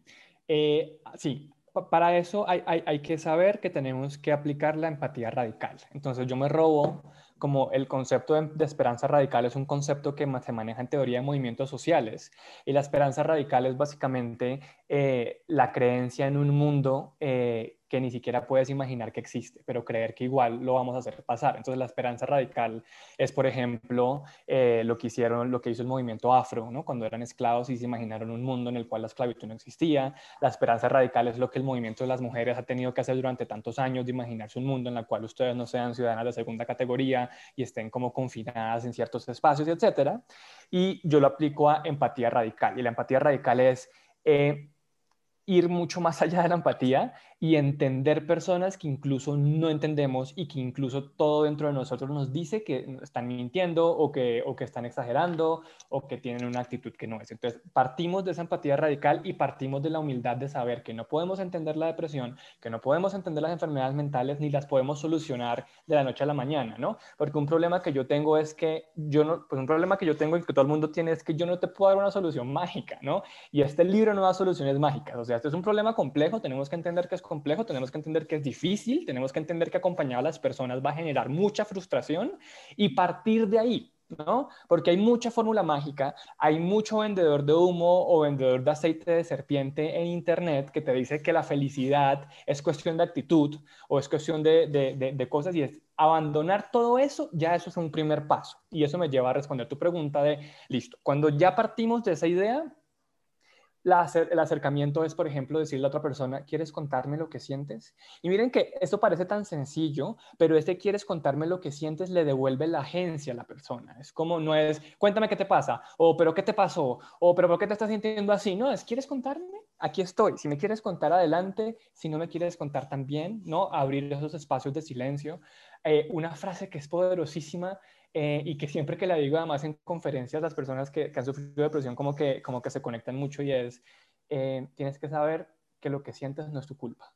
eh, sí. Para eso hay, hay, hay que saber que tenemos que aplicar la empatía radical. Entonces yo me robo como el concepto de, esperanza radical es un concepto que se maneja en teoría de movimientos sociales y la esperanza radical es básicamente eh, la creencia en un mundo eh, que ni siquiera puedes imaginar que existe, pero creer que igual lo vamos a hacer pasar. Entonces la esperanza radical es, por ejemplo, eh, lo que hicieron, lo que hizo el movimiento afro, ¿no? Cuando eran esclavos y se imaginaron un mundo en el cual la esclavitud no existía. La esperanza radical es lo que el movimiento de las mujeres ha tenido que hacer durante tantos años de imaginarse un mundo en el cual ustedes no sean ciudadanas de segunda categoría y estén como confinadas en ciertos espacios, etcétera. Y yo lo aplico a empatía radical. Y la empatía radical es eh, ir mucho más allá de la empatía y entender personas que incluso no entendemos y que incluso todo dentro de nosotros nos dice que están mintiendo o que, o que están exagerando o que tienen una actitud que no es. Entonces, partimos de esa empatía radical y partimos de la humildad de saber que no podemos entender la depresión, que no podemos entender las enfermedades mentales ni las podemos solucionar de la noche a la mañana, ¿no? Porque un problema que yo tengo es que yo no, pues un problema que yo tengo y que todo el mundo tiene es que yo no te puedo dar una solución mágica, ¿no? Y este libro no da soluciones mágicas, o sea, este es un problema complejo, tenemos que entender que es complejo, tenemos que entender que es difícil, tenemos que entender que acompañar a las personas va a generar mucha frustración y partir de ahí, ¿no? Porque hay mucha fórmula mágica, hay mucho vendedor de humo o vendedor de aceite de serpiente en Internet que te dice que la felicidad es cuestión de actitud o es cuestión de, de, de, cosas y es abandonar todo eso, ya eso es un primer paso. Y eso me lleva a responder tu pregunta de, listo, cuando ya partimos de esa idea, el acercamiento es, por ejemplo, decirle a otra persona, ¿quieres contarme lo que sientes? Y miren que esto parece tan sencillo, pero este quieres contarme lo que sientes le devuelve la agencia a la persona. Es como, no es, cuéntame qué te pasa, o pero qué te pasó, o pero por qué te estás sintiendo así. No, es, ¿quieres contarme? Aquí estoy. Si me quieres contar adelante, si no me quieres contar también, ¿no? Abrir esos espacios de silencio. Eh, una frase que es poderosísima eh, y que siempre que la digo además en conferencias las personas que, han sufrido depresión como que, como que se conectan mucho y es, eh, tienes que saber que lo que sientes no es tu culpa.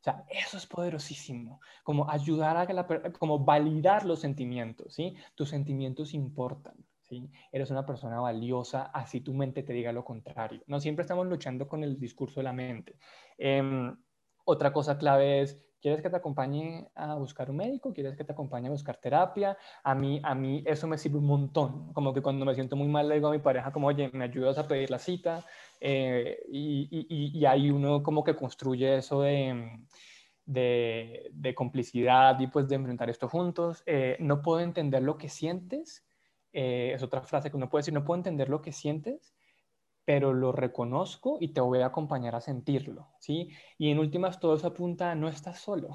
O sea, eso es poderosísimo, como ayudar a que la, como validar los sentimientos, ¿sí? Tus sentimientos importan, ¿sí? Eres una persona valiosa, así tu mente te diga lo contrario. No siempre estamos luchando con el discurso de la mente. Em, otra cosa clave es ¿Quieres que te acompañe a buscar un médico? ¿Quieres que te acompañe a buscar terapia? A mí, a mí eso me sirve un montón. Como que cuando me siento muy mal le digo a mi pareja como, oye, ¿me ayudas a pedir la cita? Eh, y, y, y, ahí uno como que construye eso de, de, de, complicidad y pues de enfrentar esto juntos. Eh, no puedo entender lo que sientes. Eh, es otra frase que uno puede decir, no puedo entender lo que sientes, pero lo reconozco y te voy a acompañar a sentirlo, ¿sí? Y en últimas todo eso apunta a no estás solo.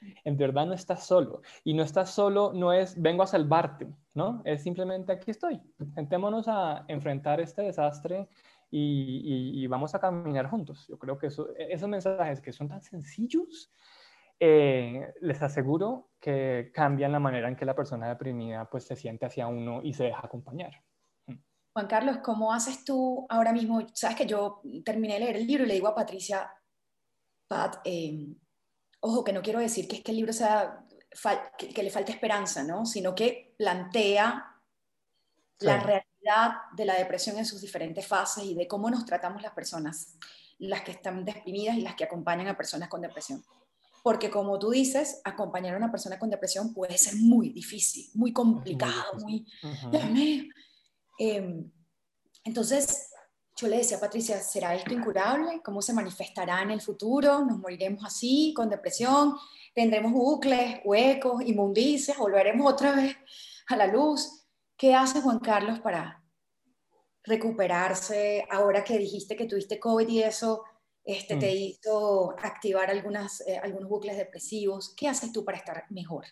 En verdad no estás solo. Y no estás solo no es vengo a salvarte, ¿no? Es simplemente aquí estoy. Sentémonos a enfrentar este desastre y, vamos a caminar juntos. Yo creo que eso, esos mensajes que son tan sencillos, eh, les aseguro que cambian la manera en que la persona deprimida pues se siente hacia uno y se deja acompañar. Juan Carlos, ¿cómo haces tú ahora mismo? Sabes que yo terminé de leer el libro y le digo a Patricia, Pat, em, ojo, que no quiero decir que es que el libro sea, que, le falte esperanza, ¿no? Sino que plantea la realidad de la depresión en sus diferentes fases y de cómo nos tratamos las personas, las que están deprimidas y las que acompañan a personas con depresión. Porque como tú dices, acompañar a una persona con depresión puede ser muy difícil, muy complicado, muy... Em, entonces, yo le decía a Patricia, ¿será esto incurable? ¿Cómo se manifestará en el futuro? ¿Nos moriremos así, con depresión? ¿Tendremos bucles, huecos, inmundicias? ¿Volveremos otra vez a la luz? ¿Qué hace Juan Carlos para recuperarse ahora que dijiste que tuviste COVID y eso este, te mm. hizo activar algunas, eh, algunos bucles depresivos? ¿Qué haces tú para estar mejor?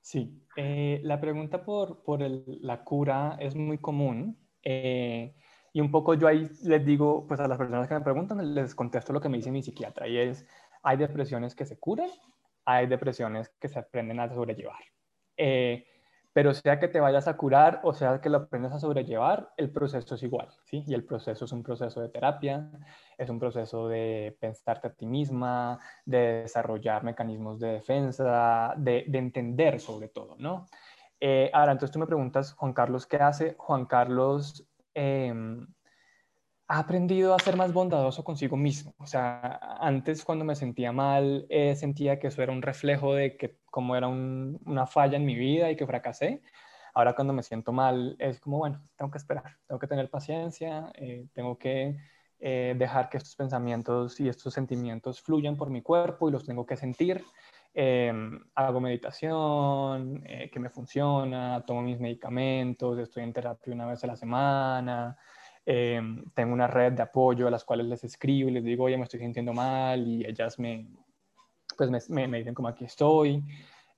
Sí, eh, la pregunta por, por la cura es muy común eh, y un poco yo ahí les digo, pues a las personas que me preguntan, les contesto lo que me dice mi psiquiatra y es, hay depresiones que se curan, hay depresiones que se aprenden a sobrellevar. Eh, pero sea que te vayas a curar o sea que lo aprendas a sobrellevar, el proceso es igual, ¿sí? Y el proceso es un proceso de terapia, es un proceso de pensarte a ti misma, de desarrollar mecanismos de defensa, de, entender sobre todo, ¿no? Eh, ahora, entonces tú me preguntas, Juan Carlos, ¿qué hace? Juan Carlos em, ha aprendido a ser más bondadoso consigo mismo. O sea, antes cuando me sentía mal, eh, sentía que eso era un reflejo de que como era una falla en mi vida y que fracasé. Ahora cuando me siento mal es como, bueno, tengo que esperar, tengo que tener paciencia, eh, tengo que eh, dejar que estos pensamientos y estos sentimientos fluyan por mi cuerpo y los tengo que sentir. Em, hago meditación, eh, que me funciona, tomo mis medicamentos, estoy en terapia una vez a la semana, em, tengo una red de apoyo a las cuales les escribo y les digo, oye, me estoy sintiendo mal y ellas me, pues me, me, dicen como aquí estoy.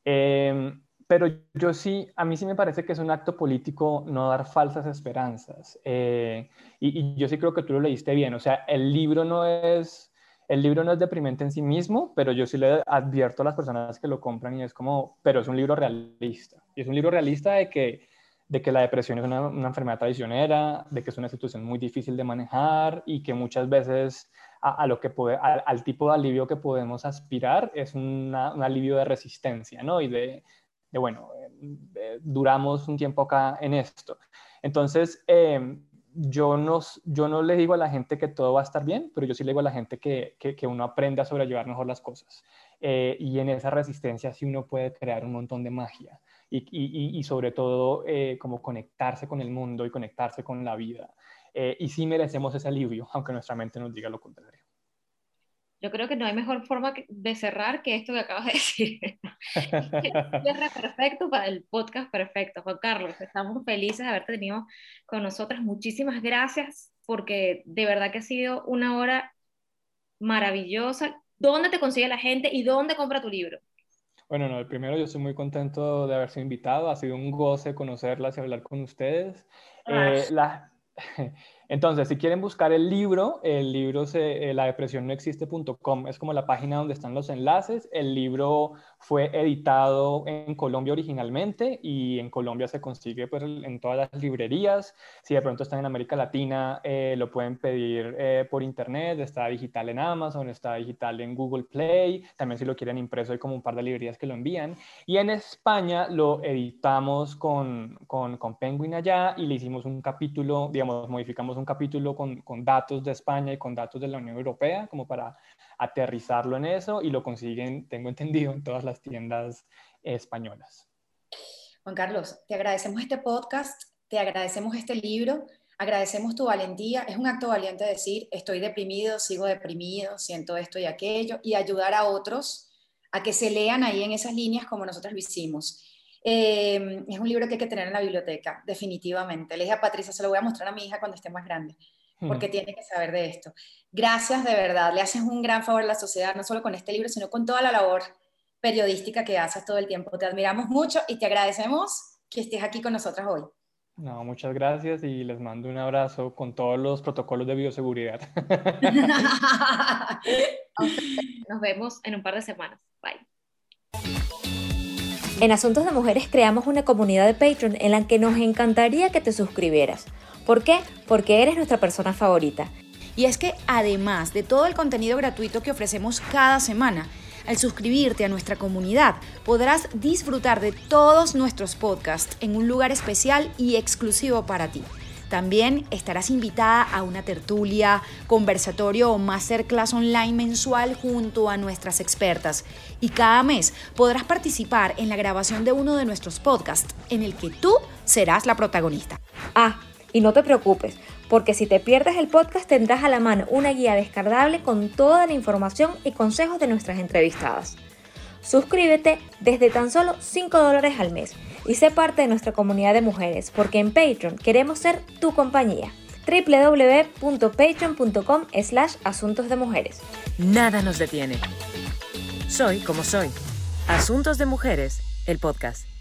Em, pero yo sí, a mí sí me parece que es un acto político no dar falsas esperanzas. Eh, y, yo sí creo que tú lo leíste bien. O sea, el libro no es, el libro no es deprimente en sí mismo, pero yo sí le advierto a las personas que lo compran y es como, pero es un libro realista. Y es un libro realista de que, de que la depresión es una, una enfermedad traicionera, de que es una situación muy difícil de manejar y que muchas veces a, lo que puede, al, tipo de alivio que podemos aspirar es un alivio de resistencia, ¿no? Y de, de bueno, eh, duramos un tiempo acá en esto. Entonces, eh, yo, no, yo le digo a la gente que todo va a estar bien, pero yo sí le digo a la gente que, uno aprende a sobrellevar mejor las cosas. Eh, y en esa resistencia sí uno puede crear un montón de magia y, sobre todo como conectarse con el mundo y conectarse con la vida. y sí merecemos ese alivio, aunque nuestra mente nos diga lo contrario yo creo que no hay mejor forma de cerrar que esto que acabas de decir. Cierra perfecto para el podcast perfecto. Juan Carlos, estamos felices de haberte tenido con nosotras. Muchísimas gracias porque de verdad que ha sido una hora maravillosa. ¿Dónde te consigue la gente y dónde compra tu libro? Bueno, no, primero yo estoy muy contento de haberse invitado. Ha sido un goce conocerlas y hablar con ustedes. Eh, la, Entonces, si quieren buscar el libro, el libro se, eh, la depresión no existe.com es como la página donde están los enlaces. El libro fue editado en Colombia originalmente y en Colombia se consigue pues, en todas las librerías. Si de pronto están en América Latina, eh, lo pueden pedir eh, por internet. Está digital en Amazon, está digital en Google Play. También si lo quieren impreso hay como un par de librerías que lo envían. Y en España lo editamos con, con, con Penguin allá y le hicimos un capítulo, digamos, modificamos un un capítulo con, con, datos de España y con datos de la Unión Europea, como para aterrizarlo en eso, y lo consiguen, tengo entendido, en todas las tiendas españolas. Juan Carlos, te agradecemos este podcast, te agradecemos este libro, agradecemos tu valentía. Es un acto valiente decir, estoy deprimido, sigo deprimido, siento esto y aquello, y ayudar a otros a que se lean ahí en esas líneas como nosotros lo hicimos. Em, es un libro que hay que tener en la biblioteca, definitivamente. Le dije a Patricia, se lo voy a mostrar a mi hija cuando esté más grande, porque tiene que saber de esto. Gracias de verdad, le haces un gran favor a la sociedad, no solo con este libro, sino con toda la labor periodística que haces todo el tiempo. Te admiramos mucho y te agradecemos que estés aquí con nosotras hoy. No, muchas gracias y les mando un abrazo con todos los protocolos de bioseguridad. Nos vemos en un par de semanas. Bye. En Asuntos de Mujeres creamos una comunidad de Patreon en la que nos encantaría que te suscribieras. ¿Por qué? Porque eres nuestra persona favorita. Y es que además de todo el contenido gratuito que ofrecemos cada semana, al suscribirte a nuestra comunidad podrás disfrutar de todos nuestros podcasts en un lugar especial y exclusivo para ti. También estarás invitada a una tertulia, conversatorio o masterclass online mensual junto a nuestras expertas. Y cada mes podrás participar en la grabación de uno de nuestros podcasts, en el que tú serás la protagonista. Ah, y no te preocupes, porque si te pierdes el podcast tendrás a la mano una guía descargable con toda la información y consejos de nuestras entrevistadas. Suscríbete desde tan solo 5 dólares al mes y sé parte de nuestra comunidad de mujeres, porque en Patreon queremos ser tu compañía www.patreon.com slash asuntos de mujeres. Nada nos detiene. Soy como soy. Asuntos de Mujeres, el podcast.